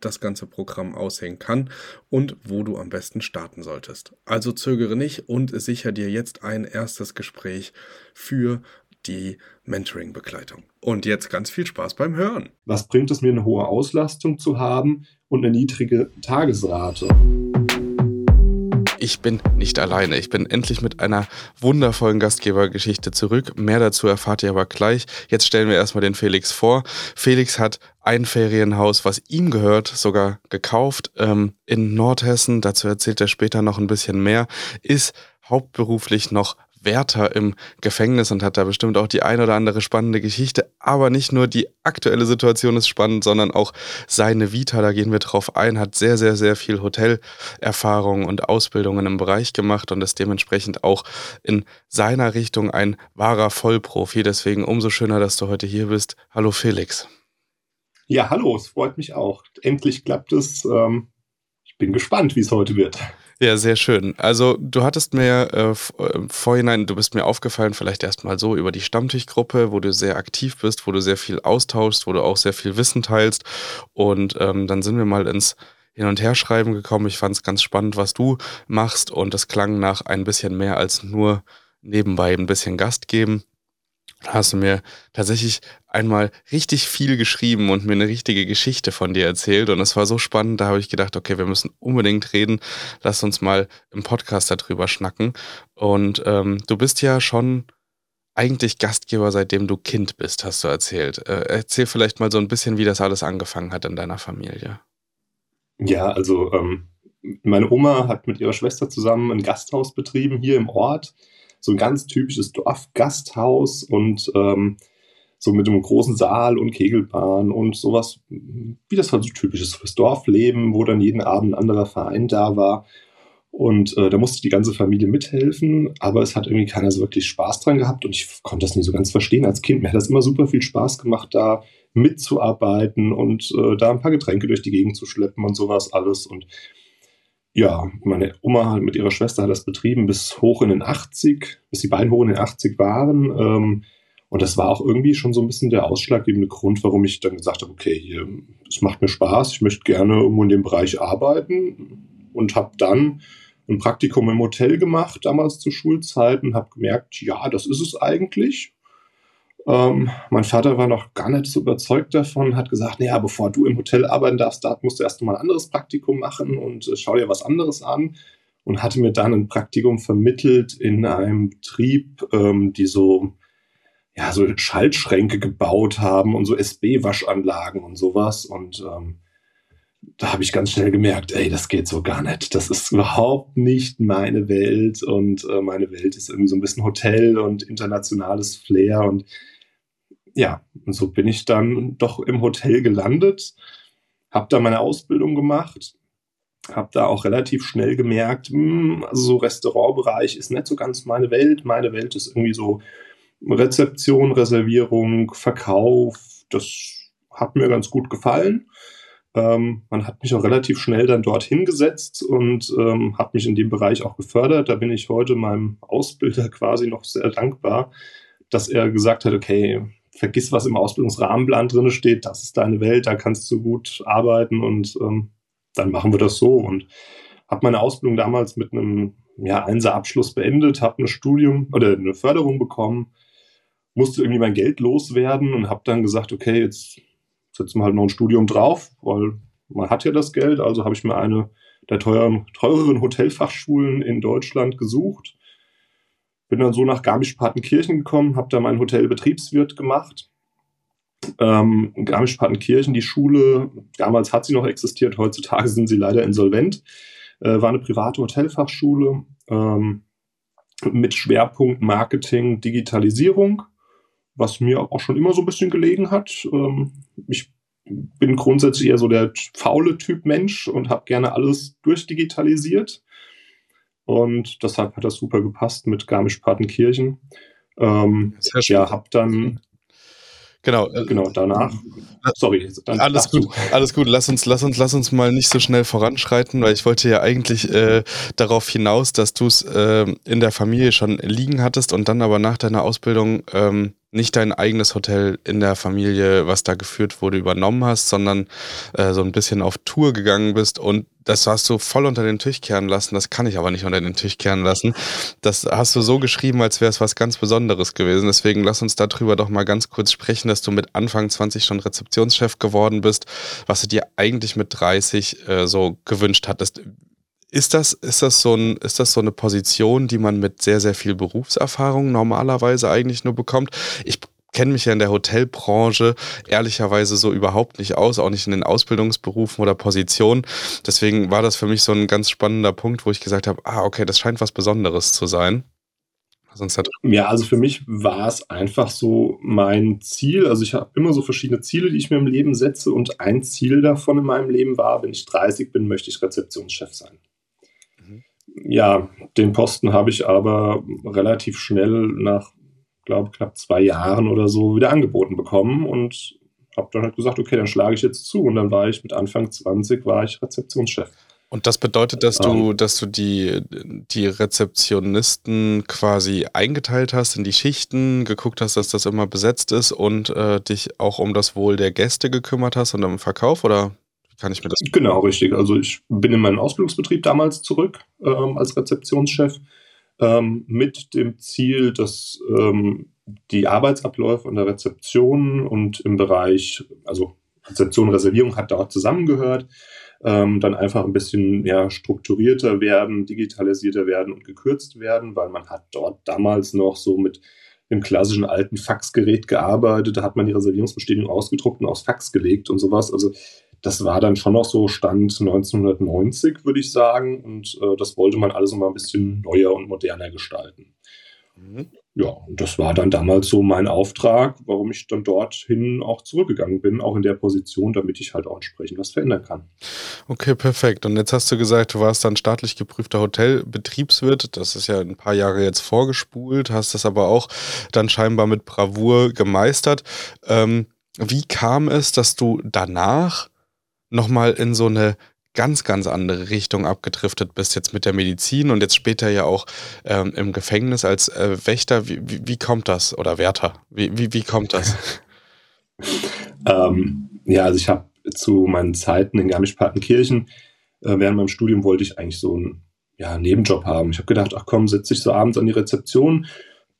das ganze Programm aussehen kann und wo du am besten starten solltest. Also zögere nicht und sicher dir jetzt ein erstes Gespräch für die Mentoring-Begleitung. Und jetzt ganz viel Spaß beim Hören. Was bringt es mir, eine hohe Auslastung zu haben und eine niedrige Tagesrate? Ich bin nicht alleine. Ich bin endlich mit einer wundervollen Gastgebergeschichte zurück. Mehr dazu erfahrt ihr aber gleich. Jetzt stellen wir erstmal den Felix vor. Felix hat ein Ferienhaus, was ihm gehört, sogar gekauft ähm, in Nordhessen. Dazu erzählt er später noch ein bisschen mehr. Ist hauptberuflich noch Wärter im Gefängnis und hat da bestimmt auch die ein oder andere spannende Geschichte. Aber nicht nur die aktuelle Situation ist spannend, sondern auch seine Vita, da gehen wir drauf ein, hat sehr, sehr, sehr viel Hotelerfahrung und Ausbildungen im Bereich gemacht und ist dementsprechend auch in seiner Richtung ein wahrer Vollprofi. Deswegen umso schöner, dass du heute hier bist. Hallo Felix. Ja, hallo, es freut mich auch. Endlich klappt es. Ähm, ich bin gespannt, wie es heute wird. Ja, sehr schön. Also du hattest mir äh, äh vorhinein, du bist mir aufgefallen, vielleicht erstmal so über die Stammtischgruppe, wo du sehr aktiv bist, wo du sehr viel austauschst, wo du auch sehr viel Wissen teilst. Und ähm, dann sind wir mal ins Hin- und Herschreiben gekommen. Ich fand es ganz spannend, was du machst. Und es klang nach ein bisschen mehr als nur nebenbei ein bisschen Gast geben hast du mir tatsächlich einmal richtig viel geschrieben und mir eine richtige Geschichte von dir erzählt. Und es war so spannend, da habe ich gedacht, okay, wir müssen unbedingt reden. Lass uns mal im Podcast darüber schnacken. Und ähm, du bist ja schon eigentlich Gastgeber, seitdem du Kind bist, hast du erzählt. Äh, erzähl vielleicht mal so ein bisschen, wie das alles angefangen hat in deiner Familie. Ja, also ähm, meine Oma hat mit ihrer Schwester zusammen ein Gasthaus betrieben hier im Ort so ein ganz typisches Dorfgasthaus und ähm, so mit einem großen Saal und Kegelbahn und sowas, wie das halt so typisch ist fürs Dorfleben, wo dann jeden Abend ein anderer Verein da war. Und äh, da musste die ganze Familie mithelfen, aber es hat irgendwie keiner so wirklich Spaß dran gehabt und ich konnte das nicht so ganz verstehen als Kind. Mir hat das immer super viel Spaß gemacht, da mitzuarbeiten und äh, da ein paar Getränke durch die Gegend zu schleppen und sowas alles. Und ja, meine Oma mit ihrer Schwester hat das betrieben bis hoch in den 80, bis die beiden hoch in den 80 waren. Ähm, und das war auch irgendwie schon so ein bisschen der ausschlaggebende Grund, warum ich dann gesagt habe, okay, hier, es macht mir Spaß, ich möchte gerne irgendwo in dem Bereich arbeiten und habe dann ein Praktikum im Hotel gemacht, damals zu Schulzeiten, habe gemerkt, ja, das ist es eigentlich. Ähm, mein Vater war noch gar nicht so überzeugt davon, hat gesagt, naja, bevor du im Hotel arbeiten darfst, da musst du erst mal ein anderes Praktikum machen und äh, schau dir was anderes an. Und hatte mir dann ein Praktikum vermittelt in einem Betrieb, ähm, die so, ja, so Schaltschränke gebaut haben und so SB-Waschanlagen und sowas. Und ähm, da habe ich ganz schnell gemerkt, ey, das geht so gar nicht. Das ist überhaupt nicht meine Welt und äh, meine Welt ist irgendwie so ein bisschen Hotel und internationales Flair und ja, und so bin ich dann doch im Hotel gelandet, habe da meine Ausbildung gemacht, habe da auch relativ schnell gemerkt, mh, hm, also so Restaurantbereich ist nicht so ganz meine Welt. Meine Welt ist irgendwie so Rezeption, Reservierung, Verkauf. Das hat mir ganz gut gefallen. Ähm, man hat mich auch relativ schnell dann dort hingesetzt und ähm, hat mich in dem Bereich auch gefördert. Da bin ich heute meinem Ausbilder quasi noch sehr dankbar, dass er gesagt hat, okay, vergiss, was im Ausbildungsrahmenplan drin steht, das ist deine Welt, da kannst du gut arbeiten und ähm, dann machen wir das so. Und habe meine Ausbildung damals mit einem ja, Einser-Abschluss beendet, habe ein Studium oder eine Förderung bekommen, musste irgendwie mein Geld loswerden und habe dann gesagt, okay, jetzt setzen wir halt noch ein Studium drauf, weil man hat ja das Geld, also habe ich mir eine der teuren, teureren Hotelfachschulen in Deutschland gesucht. Bin dann so nach Garmisch-Partenkirchen gekommen, habe da meinen Hotelbetriebswirt gemacht. Ähm, Garmisch-Partenkirchen, die Schule, damals hat sie noch existiert, heutzutage sind sie leider insolvent, äh, war eine private Hotelfachschule ähm, mit Schwerpunkt Marketing, Digitalisierung, was mir auch schon immer so ein bisschen gelegen hat. Ähm, ich bin grundsätzlich eher so der faule Typ Mensch und habe gerne alles durchdigitalisiert. Und deshalb hat das super gepasst mit Garmisch-Partenkirchen. Ähm, ja, habe dann Genau. Äh, genau, danach. Sorry. alles gut, alles gut. Lass uns, lass uns, lass uns mal nicht so schnell voranschreiten, weil ich wollte ja eigentlich äh, darauf hinaus, dass du es äh, in der Familie schon liegen hattest und dann aber nach deiner Ausbildung ähm, nicht dein eigenes Hotel in der Familie, was da geführt wurde, übernommen hast, sondern äh, so ein bisschen auf Tour gegangen bist und das hast du voll unter den Tisch kehren lassen. Das kann ich aber nicht unter den Tisch kehren lassen. Das hast du so geschrieben, als wäre es was ganz Besonderes gewesen. Deswegen lass uns darüber doch mal ganz kurz sprechen, dass du mit Anfang 20 schon Rezeptionschef geworden bist, was du dir eigentlich mit 30 äh, so gewünscht hattest. Ist das, ist, das so ein, ist das so eine Position, die man mit sehr, sehr viel Berufserfahrung normalerweise eigentlich nur bekommt? Ich kenne mich ja in der Hotelbranche ehrlicherweise so überhaupt nicht aus, auch nicht in den Ausbildungsberufen oder Positionen. Deswegen war das für mich so ein ganz spannender Punkt, wo ich gesagt habe, ah, okay, das scheint was Besonderes zu sein. Sonst hat ja, also für mich war es einfach so mein Ziel. Also ich habe immer so verschiedene Ziele, die ich mir im Leben setze. Und ein Ziel davon in meinem Leben war, wenn ich 30 bin, möchte ich Rezeptionschef sein ja, den Posten habe ich aber relativ schnell nach, glaube knapp zwei Jahren oder so wieder angeboten bekommen und habe dann halt gesagt, okay, dann schlage ich jetzt zu. Und dann war ich mit Anfang 20 war ich Rezeptionschef. Und das bedeutet, dass du, um, ähm. dass du die, die Rezeptionisten quasi eingeteilt hast in die Schichten, geguckt hast, dass das immer besetzt ist und äh, dich auch um das Wohl der Gäste gekümmert hast und am Verkauf oder kann ich mir das. Genau, richtig. Also ich bin in meinen Ausbildungsbetrieb damals zurück ähm, als Rezeptionschef ähm, mit dem Ziel, dass ähm, die Arbeitsabläufe an der Rezeption und im Bereich, also Rezeption, Reservierung hat dort zusammengehört, ähm, dann einfach ein bisschen ja, strukturierter werden, digitalisierter werden und gekürzt werden, weil man hat dort damals noch so mit dem klassischen alten Faxgerät gearbeitet. Da hat man die Reservierungsbestätigung ausgedruckt und aufs Fax gelegt und sowas. Also das war dann schon noch so Stand 1990, würde ich sagen. Und äh, das wollte man alles immer ein bisschen neuer und moderner gestalten. Mhm. Ja, und das war dann damals so mein Auftrag, warum ich dann dorthin auch zurückgegangen bin, auch in der Position, damit ich halt auch entsprechend was verändern kann. Okay, perfekt. Und jetzt hast du gesagt, du warst dann staatlich geprüfter Hotelbetriebswirt. Das ist ja ein paar Jahre jetzt vorgespult, hast das aber auch dann scheinbar mit Bravour gemeistert. Ähm, wie kam es, dass du danach nochmal in so eine ganz, ganz andere Richtung abgedriftet bist, jetzt mit der Medizin und jetzt später ja auch ähm, im Gefängnis als äh, Wächter. Wie, wie, wie, kommt das? Oder Wärter? Wie, wie, wie kommt das? ähm, ja, also ich habe zu meinen Zeiten in Garmisch-Partenkirchen, äh, während meinem Studium wollte ich eigentlich so einen ja, Nebenjob haben. Ich habe gedacht, ach komm, setz dich so abends an die Rezeption,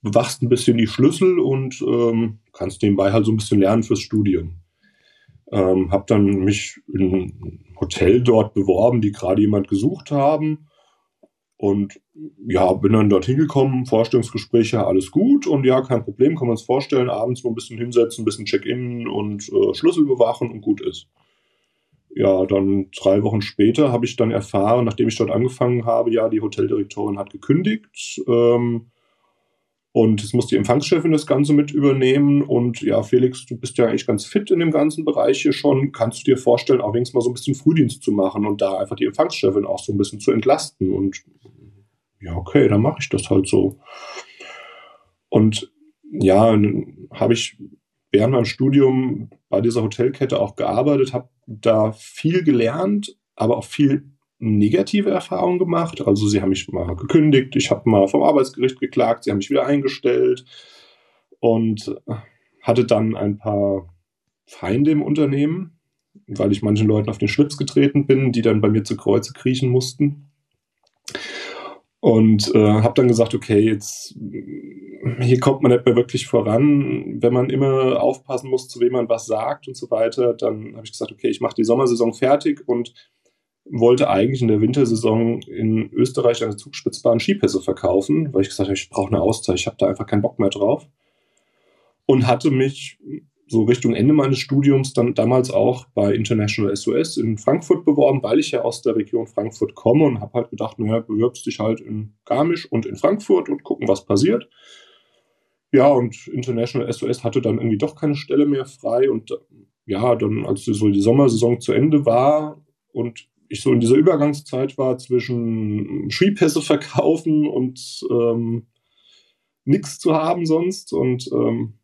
bewachst ein bisschen die Schlüssel und ähm, kannst nebenbei halt so ein bisschen lernen fürs Studium. Ähm, habe dann mich in ein Hotel dort beworben, die gerade jemand gesucht haben. Und ja, bin dann dorthin gekommen, Vorstellungsgespräche, alles gut. Und ja, kein Problem, kann man es vorstellen. Abends nur ein bisschen hinsetzen, ein bisschen Check-in und äh, Schlüssel bewachen und gut ist. Ja, dann drei Wochen später habe ich dann erfahren, nachdem ich dort angefangen habe, ja, die Hoteldirektorin hat gekündigt. Ähm, und es muss die Empfangschefin das Ganze mit übernehmen. Und ja, Felix, du bist ja eigentlich ganz fit in dem ganzen Bereich hier schon. Kannst du dir vorstellen, auch wenigstens mal so ein bisschen Frühdienst zu machen und da einfach die Empfangschefin auch so ein bisschen zu entlasten? Und ja, okay, dann mache ich das halt so. Und ja, habe ich während meinem Studium bei dieser Hotelkette auch gearbeitet, habe da viel gelernt, aber auch viel negative Erfahrungen gemacht. Also sie haben mich mal gekündigt, ich habe mal vom Arbeitsgericht geklagt, sie haben mich wieder eingestellt und hatte dann ein paar Feinde im Unternehmen, weil ich manchen Leuten auf den Schlips getreten bin, die dann bei mir zu Kreuze kriechen mussten. Und äh, habe dann gesagt, okay, jetzt hier kommt man nicht mehr wirklich voran. Wenn man immer aufpassen muss, zu wem man was sagt und so weiter, dann habe ich gesagt, okay, ich mache die Sommersaison fertig und wollte eigentlich in der Wintersaison in Österreich eine zugspitzbaren Skipässe verkaufen, weil ich gesagt habe, ich brauche eine Auszeit, ich habe da einfach keinen Bock mehr drauf. Und hatte mich so Richtung Ende meines Studiums dann damals auch bei International SOS in Frankfurt beworben, weil ich ja aus der Region Frankfurt komme und habe halt gedacht, naja, bewirbst dich halt in Garmisch und in Frankfurt und gucken, was passiert. Ja, und International SOS hatte dann irgendwie doch keine Stelle mehr frei und ja, dann, als so die Sommersaison zu Ende war und ich so in dieser Übergangszeit war zwischen Skipässe verkaufen und ähm, nichts zu haben sonst und ähm,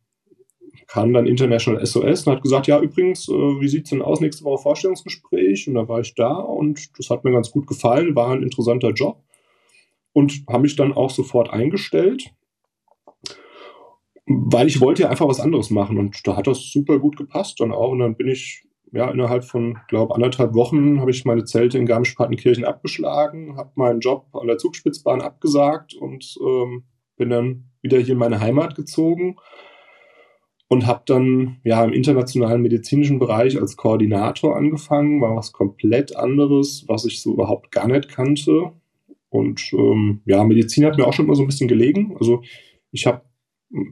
kam dann International SOS und hat gesagt, ja, übrigens, äh, wie sieht es denn aus, nächste Woche Vorstellungsgespräch? Und da war ich da und das hat mir ganz gut gefallen, war ein interessanter Job und habe mich dann auch sofort eingestellt, weil ich wollte ja einfach was anderes machen und da hat das super gut gepasst dann auch und dann bin ich ja, innerhalb von, glaube anderthalb Wochen habe ich meine Zelte in Garmisch-Partenkirchen abgeschlagen, habe meinen Job an der Zugspitzbahn abgesagt und ähm, bin dann wieder hier in meine Heimat gezogen und habe dann ja im internationalen medizinischen Bereich als Koordinator angefangen, war was komplett anderes, was ich so überhaupt gar nicht kannte. Und ähm, ja, Medizin hat mir auch schon immer so ein bisschen gelegen. Also ich habe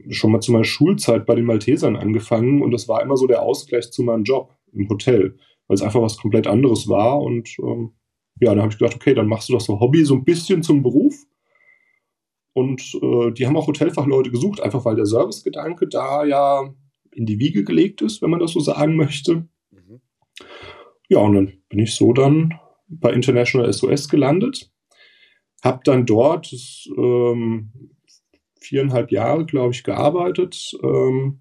schon mal zu meiner Schulzeit bei den Maltesern angefangen und das war immer so der Ausgleich zu meinem Job im Hotel, weil es einfach was komplett anderes war. Und ähm, ja, dann habe ich gedacht, okay, dann machst du das so Hobby so ein bisschen zum Beruf. Und äh, die haben auch Hotelfachleute gesucht, einfach weil der Servicegedanke da ja in die Wiege gelegt ist, wenn man das so sagen möchte. Mhm. Ja, und dann bin ich so dann bei International SOS gelandet. Habe dann dort ähm, viereinhalb Jahre, glaube ich, gearbeitet. Ähm,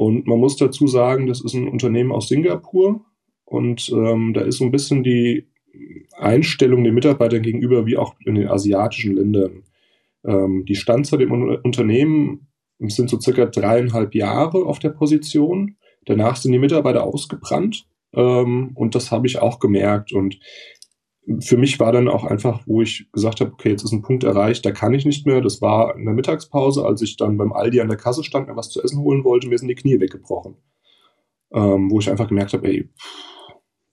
und man muss dazu sagen, das ist ein Unternehmen aus Singapur und ähm, da ist so ein bisschen die Einstellung den Mitarbeitern gegenüber wie auch in den asiatischen Ländern. Ähm, die Standzeit im Unternehmen sind so circa dreieinhalb Jahre auf der Position. Danach sind die Mitarbeiter ausgebrannt ähm, und das habe ich auch gemerkt. Und für mich war dann auch einfach, wo ich gesagt habe, okay, jetzt ist ein Punkt erreicht, da kann ich nicht mehr. Das war in der Mittagspause, als ich dann beim Aldi an der Kasse stand, mir was zu essen holen wollte, mir sind die Knie weggebrochen. Ähm, wo ich einfach gemerkt habe, ey,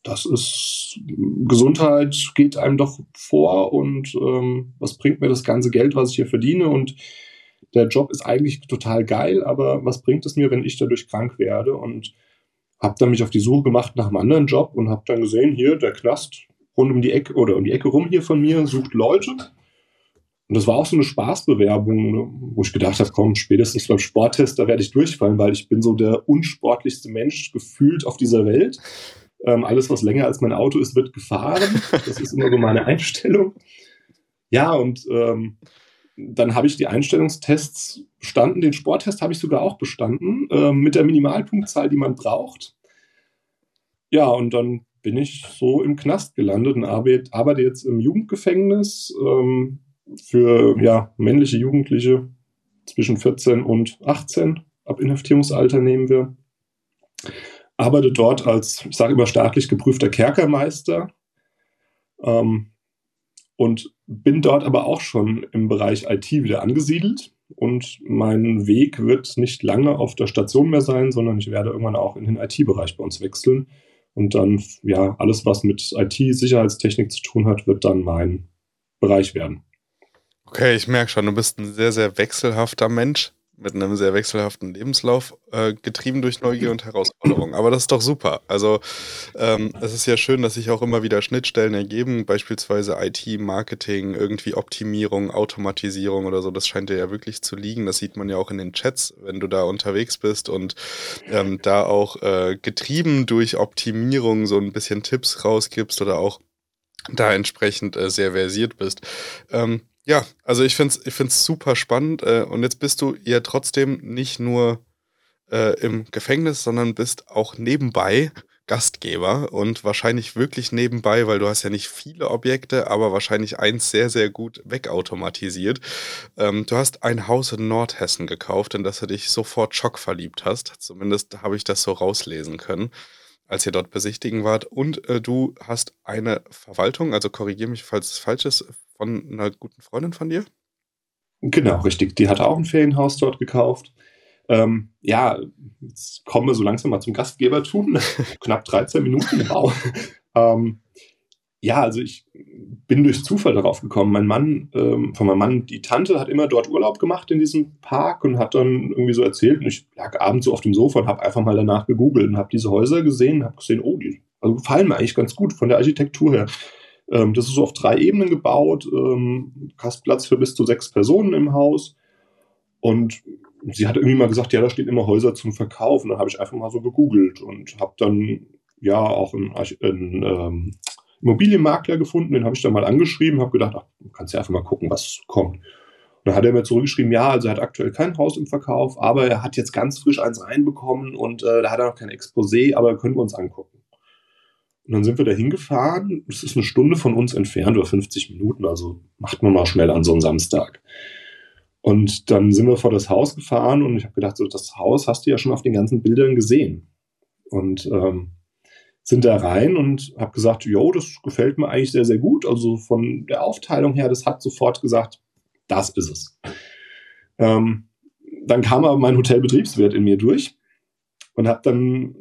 das ist Gesundheit geht einem doch vor und ähm, was bringt mir das ganze Geld, was ich hier verdiene und der Job ist eigentlich total geil, aber was bringt es mir, wenn ich dadurch krank werde und habe dann mich auf die Suche gemacht nach einem anderen Job und habe dann gesehen, hier der Knast rund um die Ecke oder um die Ecke rum hier von mir, sucht Leute. Und das war auch so eine Spaßbewerbung, ne, wo ich gedacht habe, komm, spätestens beim Sporttest, da werde ich durchfallen, weil ich bin so der unsportlichste Mensch gefühlt auf dieser Welt. Ähm, alles, was länger als mein Auto ist, wird gefahren. Das ist immer so meine Einstellung. Ja, und ähm, dann habe ich die Einstellungstests bestanden. Den Sporttest habe ich sogar auch bestanden, äh, mit der Minimalpunktzahl, die man braucht. Ja, und dann bin ich so im Knast gelandet und arbeite, arbeite jetzt im Jugendgefängnis ähm, für ja, männliche Jugendliche zwischen 14 und 18. Ab Inhaftierungsalter nehmen wir. Arbeite dort als, ich sage immer, staatlich geprüfter Kerkermeister. Ähm, und bin dort aber auch schon im Bereich IT wieder angesiedelt. Und mein Weg wird nicht lange auf der Station mehr sein, sondern ich werde irgendwann auch in den IT-Bereich bei uns wechseln und dann, ja, alles, was mit IT-Sicherheitstechnik zu tun hat, wird dann mein Bereich werden. Okay, ich merke schon, du bist ein sehr, sehr wechselhafter Mensch mit einem sehr wechselhaften Lebenslauf, äh, getrieben durch Neugier und Herausforderung. Aber das ist doch super. Also ähm, es ist ja schön, dass sich auch immer wieder Schnittstellen ergeben, beispielsweise IT, Marketing, irgendwie Optimierung, Automatisierung oder so. Das scheint dir ja wirklich zu liegen. Das sieht man ja auch in den Chats, wenn du da unterwegs bist und ähm, da auch äh, getrieben durch Optimierung so ein bisschen Tipps rausgibst oder auch da entsprechend äh, sehr versiert bist. Ähm, ja, also ich finde es ich find's super spannend äh, und jetzt bist du ja trotzdem nicht nur äh, im Gefängnis, sondern bist auch nebenbei Gastgeber und wahrscheinlich wirklich nebenbei, weil du hast ja nicht viele Objekte, aber wahrscheinlich eins sehr, sehr gut wegautomatisiert. Ähm, du hast ein Haus in Nordhessen gekauft, in das du dich sofort schockverliebt hast. Zumindest habe ich das so rauslesen können, als ihr dort besichtigen wart. Und äh, du hast eine Verwaltung, also korrigiere mich, falls es falsch ist, von einer guten Freundin von dir? Genau, richtig. Die hat auch ein Ferienhaus dort gekauft. Ähm, ja, jetzt kommen wir so langsam mal zum Gastgebertum. Knapp 13 Minuten, wow. ähm, ja, also ich bin durch Zufall darauf gekommen. Mein Mann, ähm, von meinem Mann, die Tante hat immer dort Urlaub gemacht in diesem Park und hat dann irgendwie so erzählt. Und ich lag abends so auf dem Sofa und habe einfach mal danach gegoogelt und habe diese Häuser gesehen, habe gesehen, oh, die also gefallen mir eigentlich ganz gut von der Architektur her. Ähm, das ist so auf drei Ebenen gebaut, ähm, hast Platz für bis zu sechs Personen im Haus. Und sie hat irgendwie mal gesagt, ja, da stehen immer Häuser zum Verkauf. Und dann habe ich einfach mal so gegoogelt und habe dann ja auch einen, einen ähm, Immobilienmakler gefunden, den habe ich dann mal angeschrieben, habe gedacht, ach, kannst ja einfach mal gucken, was kommt. Und dann hat er mir zurückgeschrieben, ja, also er hat aktuell kein Haus im Verkauf, aber er hat jetzt ganz frisch eins reinbekommen und äh, da hat er noch kein Exposé, aber können wir uns angucken. Und dann sind wir da hingefahren. Es ist eine Stunde von uns entfernt oder 50 Minuten, also macht man mal schnell an so einem Samstag. Und dann sind wir vor das Haus gefahren und ich habe gedacht, so das Haus hast du ja schon auf den ganzen Bildern gesehen. Und ähm, sind da rein und habe gesagt, jo, das gefällt mir eigentlich sehr, sehr gut. Also von der Aufteilung her, das hat sofort gesagt, das ist es. Ähm, dann kam aber mein Hotelbetriebswirt in mir durch und habe dann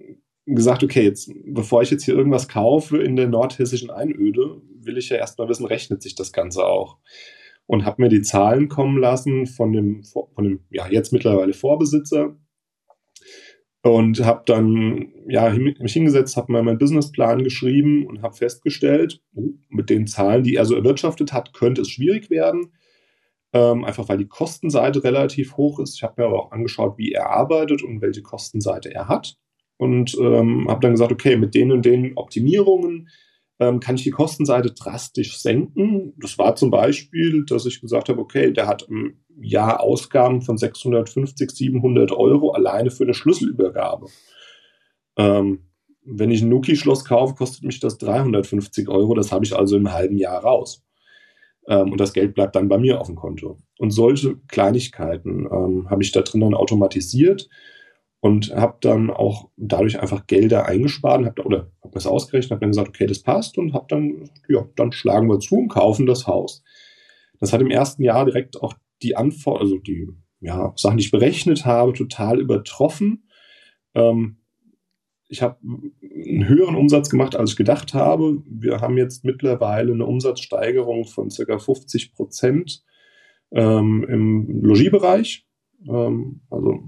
gesagt, okay, jetzt, bevor ich jetzt hier irgendwas kaufe in der nordhessischen Einöde, will ich ja erstmal wissen, rechnet sich das Ganze auch. Und habe mir die Zahlen kommen lassen von dem, von dem ja, jetzt mittlerweile Vorbesitzer, und habe dann ja mich hingesetzt, habe mal meinen Businessplan geschrieben und habe festgestellt, oh, mit den Zahlen, die er so erwirtschaftet hat, könnte es schwierig werden. Ähm, einfach weil die Kostenseite relativ hoch ist. Ich habe mir aber auch angeschaut, wie er arbeitet und welche Kostenseite er hat. Und ähm, habe dann gesagt, okay, mit den und den Optimierungen ähm, kann ich die Kostenseite drastisch senken. Das war zum Beispiel, dass ich gesagt habe, okay, der hat im Jahr Ausgaben von 650, 700 Euro alleine für eine Schlüsselübergabe. Ähm, wenn ich ein Nuki-Schloss kaufe, kostet mich das 350 Euro. Das habe ich also im halben Jahr raus. Ähm, und das Geld bleibt dann bei mir auf dem Konto. Und solche Kleinigkeiten ähm, habe ich da drin dann automatisiert und habe dann auch dadurch einfach Gelder eingespart hab, oder habe das ausgerechnet, habe dann gesagt, okay, das passt und habe dann, ja, dann schlagen wir zu und kaufen das Haus. Das hat im ersten Jahr direkt auch die Antwort, also die ja, Sachen, die ich berechnet habe, total übertroffen. Ähm, ich habe einen höheren Umsatz gemacht, als ich gedacht habe. Wir haben jetzt mittlerweile eine Umsatzsteigerung von ca. 50 Prozent ähm, im Logiebereich. Ähm, also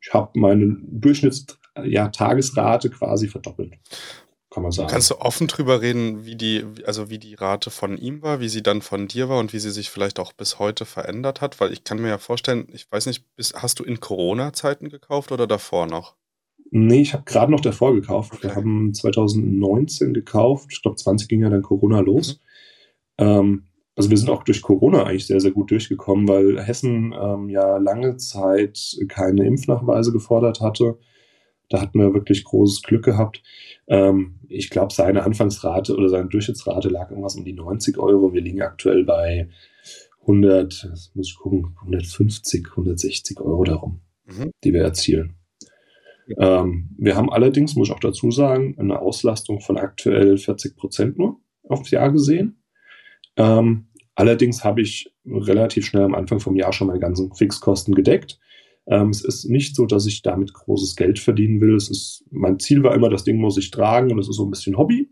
ich habe meine Durchschnittstagesrate ja, quasi verdoppelt kann man sagen. Kannst du offen drüber reden, wie die, also wie die Rate von ihm war, wie sie dann von dir war und wie sie sich vielleicht auch bis heute verändert hat? Weil ich kann mir ja vorstellen, ich weiß nicht, bis, hast du in Corona-Zeiten gekauft oder davor noch? Nee, ich habe gerade noch davor gekauft. Okay. Wir haben 2019 gekauft. Ich glaube, 20 ging ja dann Corona los. Mhm. Ähm, also wir sind auch durch Corona eigentlich sehr, sehr gut durchgekommen, weil Hessen ähm, ja lange Zeit keine Impfnachweise gefordert hatte. Da hatten wir wirklich großes Glück gehabt. Ähm, ich glaube, seine Anfangsrate oder seine Durchschnittsrate lag irgendwas um die 90 Euro. Wir liegen aktuell bei 100, muss ich gucken, 150, 160 Euro darum, mhm. die wir erzielen. Ja. Ähm, wir haben allerdings, muss ich auch dazu sagen, eine Auslastung von aktuell 40 Prozent nur aufs Jahr gesehen. Ähm, allerdings habe ich relativ schnell am Anfang vom Jahr schon meine ganzen Fixkosten gedeckt. Ähm, es ist nicht so, dass ich damit großes Geld verdienen will. Es ist, mein Ziel war immer, das Ding muss ich tragen und es ist so ein bisschen Hobby.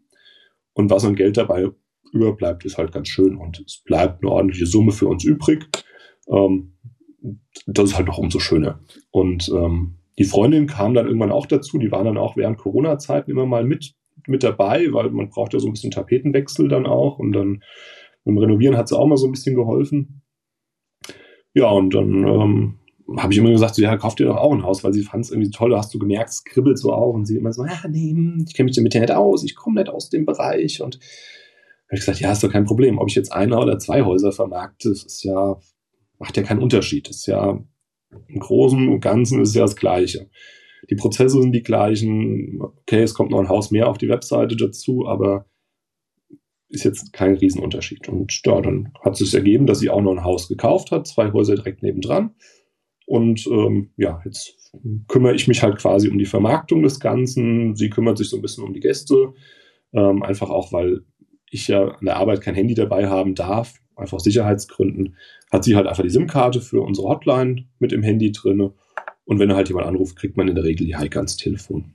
Und was an Geld dabei überbleibt, ist halt ganz schön und es bleibt eine ordentliche Summe für uns übrig. Ähm, das ist halt noch umso schöner. Und ähm, die Freundin kam dann irgendwann auch dazu, die waren dann auch während Corona-Zeiten immer mal mit, mit dabei, weil man braucht ja so ein bisschen Tapetenwechsel dann auch und dann beim Renovieren hat sie auch mal so ein bisschen geholfen. Ja, und dann ähm, habe ich immer gesagt, so, ja, kauf dir doch auch ein Haus, weil sie fand es irgendwie toll. Da hast du gemerkt, es kribbelt so auch. Und sie immer so, ja, nee, hm, ich kenne mich damit ja nicht aus, ich komme nicht aus dem Bereich. Und habe ich gesagt, ja, ist doch kein Problem. Ob ich jetzt einer oder zwei Häuser vermarkte, ist ja, macht ja keinen Unterschied. Ist ja im Großen und Ganzen ist ja das Gleiche. Die Prozesse sind die gleichen. Okay, es kommt noch ein Haus mehr auf die Webseite dazu, aber ist jetzt kein Riesenunterschied. Und ja, dann hat es sich ergeben, dass sie auch noch ein Haus gekauft hat, zwei Häuser direkt nebendran. Und ähm, ja, jetzt kümmere ich mich halt quasi um die Vermarktung des Ganzen. Sie kümmert sich so ein bisschen um die Gäste. Ähm, einfach auch, weil ich ja an der Arbeit kein Handy dabei haben darf, einfach aus Sicherheitsgründen, hat sie halt einfach die SIM-Karte für unsere Hotline mit im Handy drin. Und wenn halt jemand anruft, kriegt man in der Regel die Heike ans Telefon.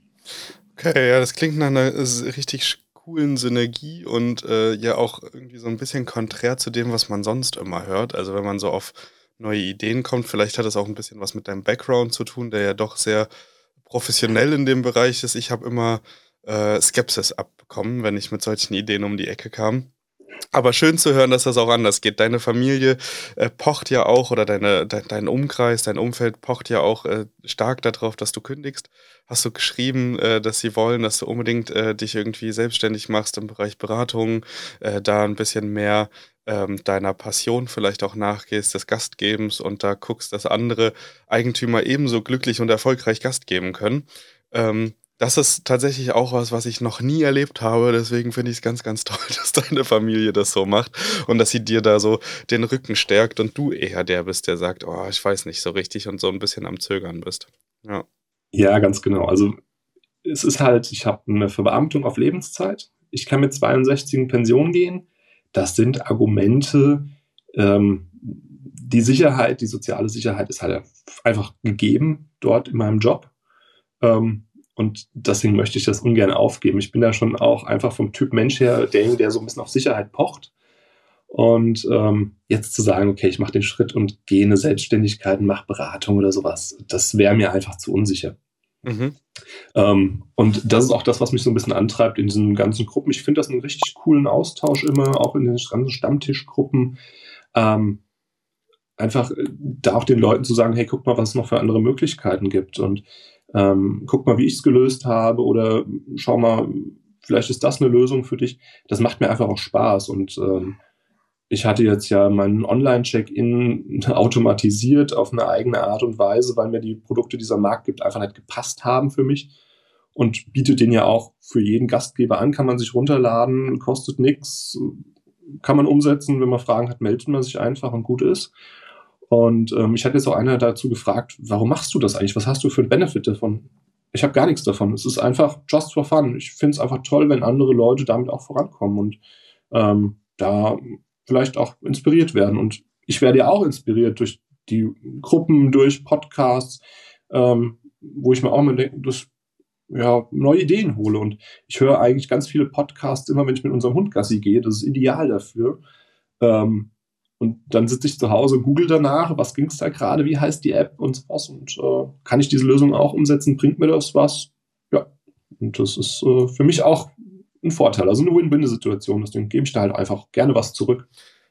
Okay, ja, das klingt nach einer richtig coolen Synergie und äh, ja auch irgendwie so ein bisschen konträr zu dem, was man sonst immer hört. Also wenn man so auf neue Ideen kommt. Vielleicht hat das auch ein bisschen was mit deinem Background zu tun, der ja doch sehr professionell in dem Bereich ist. Ich habe immer äh, Skepsis abbekommen, wenn ich mit solchen Ideen um die Ecke kam. Aber schön zu hören, dass das auch anders geht. Deine Familie äh, pocht ja auch oder deine, de, dein Umkreis, dein Umfeld pocht ja auch äh, stark darauf, dass du kündigst. Hast du geschrieben, äh, dass sie wollen, dass du unbedingt äh, dich irgendwie selbstständig machst im Bereich Beratung, äh, da ein bisschen mehr ähm, deiner Passion vielleicht auch nachgehst, des Gastgebens und da guckst, dass andere Eigentümer ebenso glücklich und erfolgreich Gast geben können. Ähm, das ist tatsächlich auch was, was ich noch nie erlebt habe. Deswegen finde ich es ganz, ganz toll, dass deine Familie das so macht und dass sie dir da so den Rücken stärkt und du eher der bist, der sagt, oh, ich weiß nicht so richtig und so ein bisschen am Zögern bist. Ja, ja ganz genau. Also es ist halt, ich habe eine Verbeamtung auf Lebenszeit. Ich kann mit 62 in Pension gehen. Das sind Argumente, ähm, die Sicherheit, die soziale Sicherheit ist halt einfach gegeben dort in meinem Job. Ähm, und deswegen möchte ich das ungern aufgeben. Ich bin da schon auch einfach vom Typ Mensch her derjenige, der so ein bisschen auf Sicherheit pocht. Und ähm, jetzt zu sagen, okay, ich mache den Schritt und gehe in eine Selbstständigkeit und mache Beratung oder sowas, das wäre mir einfach zu unsicher. Mhm. Ähm, und das ist auch das, was mich so ein bisschen antreibt in diesen ganzen Gruppen. Ich finde das einen richtig coolen Austausch immer, auch in den ganzen Stammtischgruppen. Ähm, einfach äh, da auch den Leuten zu sagen, hey, guck mal, was es noch für andere Möglichkeiten gibt. Und ähm, guck mal, wie ich es gelöst habe oder schau mal, vielleicht ist das eine Lösung für dich. Das macht mir einfach auch Spaß und ähm, ich hatte jetzt ja meinen Online-Check-In automatisiert auf eine eigene Art und Weise, weil mir die Produkte, die dieser Markt gibt, einfach nicht gepasst haben für mich und bietet den ja auch für jeden Gastgeber an, kann man sich runterladen, kostet nichts, kann man umsetzen, wenn man Fragen hat, meldet man sich einfach und gut ist. Und ähm, mich hat jetzt auch einer dazu gefragt, warum machst du das eigentlich? Was hast du für einen Benefit davon? Ich habe gar nichts davon. Es ist einfach just for fun. Ich finde es einfach toll, wenn andere Leute damit auch vorankommen und ähm, da vielleicht auch inspiriert werden. Und ich werde ja auch inspiriert durch die Gruppen, durch Podcasts, ähm, wo ich mir auch mal denke, das ja, neue Ideen hole. Und ich höre eigentlich ganz viele Podcasts immer, wenn ich mit unserem Hund Gassi gehe. Das ist ideal dafür. Ähm, und dann sitze ich zu Hause, google danach, was ging es da gerade, wie heißt die App und sowas. Und äh, kann ich diese Lösung auch umsetzen? Bringt mir das was? Ja. Und das ist äh, für mich auch ein Vorteil, also eine Win-Win-Situation. Deswegen gebe ich da halt einfach gerne was zurück.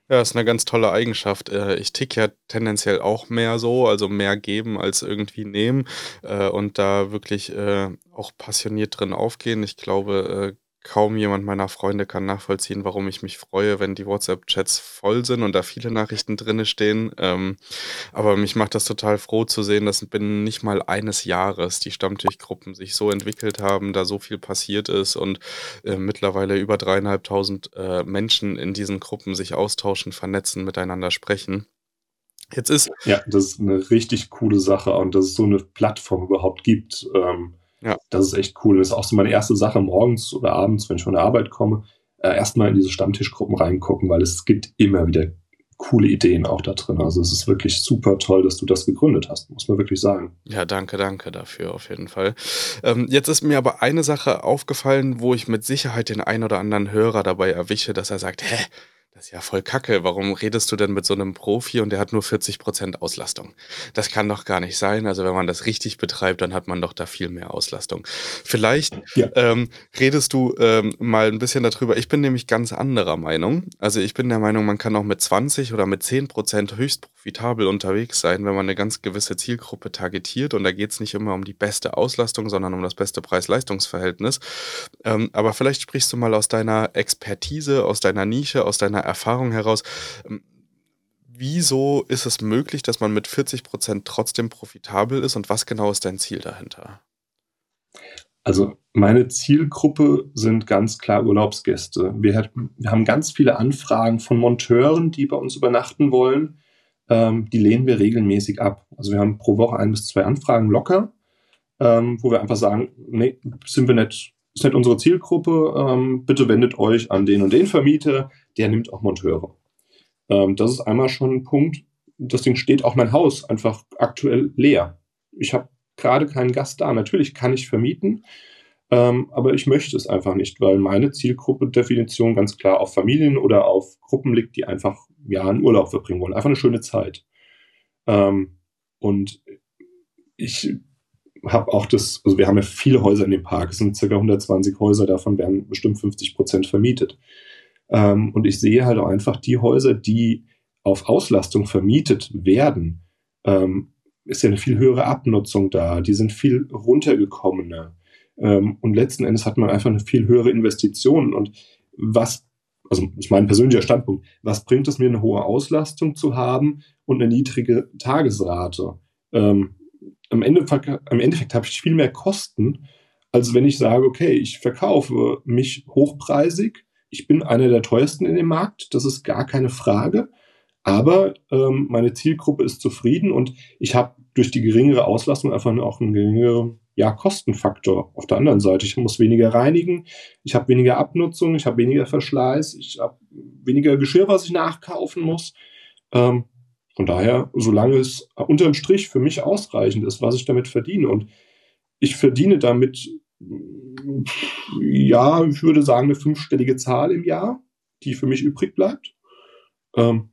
Ja, ist eine ganz tolle Eigenschaft. Äh, ich ticke ja tendenziell auch mehr so, also mehr geben als irgendwie nehmen äh, und da wirklich äh, auch passioniert drin aufgehen. Ich glaube, kaum jemand meiner Freunde kann nachvollziehen, warum ich mich freue, wenn die WhatsApp-Chats voll sind und da viele Nachrichten drin stehen. Ähm, aber mich macht das total froh zu sehen, dass binnen nicht mal eines Jahres die Stammtischgruppen sich so entwickelt haben, da so viel passiert ist und äh, mittlerweile über dreieinhalbtausend äh, Menschen in diesen Gruppen sich austauschen, vernetzen, miteinander sprechen. Jetzt ist. Ja, das ist eine richtig coole Sache und dass es so eine Plattform überhaupt gibt. Ähm, ja. Das ist echt cool. Das ist auch so meine erste Sache morgens oder abends, wenn ich von der Arbeit komme, äh, erstmal in diese Stammtischgruppen reingucken, weil es gibt immer wieder coole Ideen auch da drin. Also es ist wirklich super toll, dass du das gegründet hast, muss man wirklich sagen. Ja, danke, danke dafür auf jeden Fall. Ähm, jetzt ist mir aber eine Sache aufgefallen, wo ich mit Sicherheit den ein oder anderen Hörer dabei erwische, dass er sagt, hä, das ist ja voll kacke. Warum redest du denn mit so einem Profi und der hat nur 40% Auslastung? Das kann doch gar nicht sein. Also wenn man das richtig betreibt, dann hat man doch da viel mehr Auslastung. Vielleicht ja. ähm, redest du ähm, mal ein bisschen darüber. Ich bin nämlich ganz anderer Meinung. Also ich bin der Meinung, man kann auch mit 20 oder mit 10% höchst profitabel unterwegs sein, wenn man eine ganz gewisse Zielgruppe targetiert. Und da geht es nicht immer um die beste Auslastung, sondern um das beste Preis-Leistungs-Verhältnis. Ähm, aber vielleicht sprichst du mal aus deiner Expertise, aus deiner Nische, aus deiner Erfahrung heraus, ähm, wieso ist es möglich, dass man mit 40 Prozent trotzdem profitabel ist und was genau ist dein Ziel dahinter? Also meine Zielgruppe sind ganz klar Urlaubsgäste. Wir, wir haben ganz viele Anfragen von Monteuren, die bei uns übernachten wollen. Ähm, die lehnen wir regelmäßig ab. Also wir haben pro Woche ein bis zwei Anfragen locker, ähm, wo wir einfach sagen, nee, sind wir nicht, ist nicht unsere Zielgruppe, ähm, bitte wendet euch an den und den Vermieter, der nimmt auch Monteure. Ähm, das ist einmal schon ein Punkt. Deswegen steht auch mein Haus einfach aktuell leer. Ich habe gerade keinen Gast da. Natürlich kann ich vermieten, ähm, aber ich möchte es einfach nicht, weil meine Zielgruppe-Definition ganz klar auf Familien oder auf Gruppen liegt, die einfach ja einen Urlaub verbringen wollen. Einfach eine schöne Zeit. Ähm, und ich habe auch das, also wir haben ja viele Häuser in dem Park, es sind ca. 120 Häuser, davon werden bestimmt 50 Prozent vermietet. Ähm, und ich sehe halt auch einfach die Häuser, die auf Auslastung vermietet werden, ähm, ist ja eine viel höhere Abnutzung da. Die sind viel runtergekommener. Ähm, und letzten Endes hat man einfach eine viel höhere Investition. Und was, also ist mein persönlicher Standpunkt, was bringt es mir, eine hohe Auslastung zu haben und eine niedrige Tagesrate? Ähm, am, Ende, am Endeffekt habe ich viel mehr Kosten, als wenn ich sage, okay, ich verkaufe mich hochpreisig, ich bin einer der teuersten in dem Markt, das ist gar keine Frage. Aber ähm, meine Zielgruppe ist zufrieden und ich habe durch die geringere Auslastung einfach auch einen geringeren ja, Kostenfaktor. Auf der anderen Seite, ich muss weniger reinigen, ich habe weniger Abnutzung, ich habe weniger Verschleiß, ich habe weniger Geschirr, was ich nachkaufen muss. Ähm, von daher, solange es unterm Strich für mich ausreichend ist, was ich damit verdiene und ich verdiene damit, ja, ich würde sagen, eine fünfstellige Zahl im Jahr, die für mich übrig bleibt. Ähm,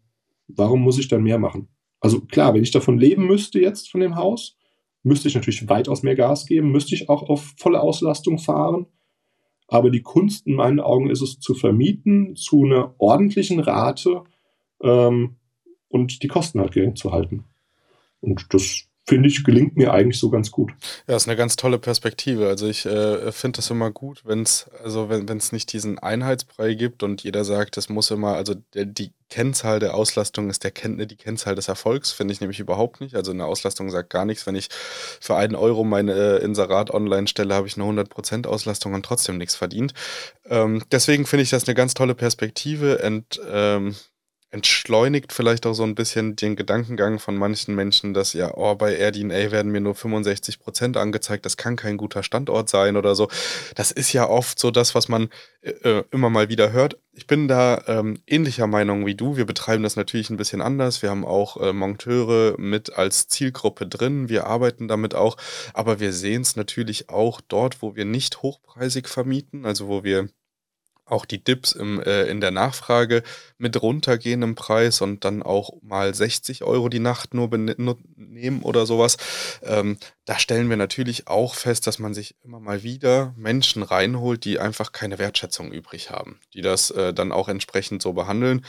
warum muss ich dann mehr machen? Also klar, wenn ich davon leben müsste jetzt von dem Haus, müsste ich natürlich weitaus mehr Gas geben, müsste ich auch auf volle Auslastung fahren. Aber die Kunst in meinen Augen ist es zu vermieten zu einer ordentlichen Rate ähm, und die Kosten halt gering zu halten. Und das finde ich, gelingt mir eigentlich so ganz gut. Ja, ist eine ganz tolle Perspektive. Also ich äh, finde das immer gut, wenn es, also wenn es nicht diesen Einheitsbrei gibt und jeder sagt, es muss immer, also der, die Kennzahl der Auslastung ist der Ken die Kennzahl des Erfolgs, finde ich nämlich überhaupt nicht. Also eine Auslastung sagt gar nichts. Wenn ich für einen Euro meine äh, Inserat online stelle, habe ich eine 100% Auslastung und trotzdem nichts verdient. Ähm, deswegen finde ich das eine ganz tolle Perspektive und ähm, entschleunigt vielleicht auch so ein bisschen den Gedankengang von manchen Menschen, dass ja, oh, bei AirDNA werden mir nur 65 Prozent angezeigt, das kann kein guter Standort sein oder so. Das ist ja oft so das, was man äh, äh, immer mal wieder hört. Ich bin da ähm, ähnlicher Meinung wie du. Wir betreiben das natürlich ein bisschen anders. Wir haben auch äh, Monteure mit als Zielgruppe drin. Wir arbeiten damit auch, aber wir sehen es natürlich auch dort, wo wir nicht hochpreisig vermieten, also wo wir auch die Dips im, äh, in der Nachfrage mit runtergehen im Preis und dann auch mal 60 Euro die Nacht nur nehmen oder sowas. Ähm, da stellen wir natürlich auch fest, dass man sich immer mal wieder Menschen reinholt, die einfach keine Wertschätzung übrig haben, die das äh, dann auch entsprechend so behandeln.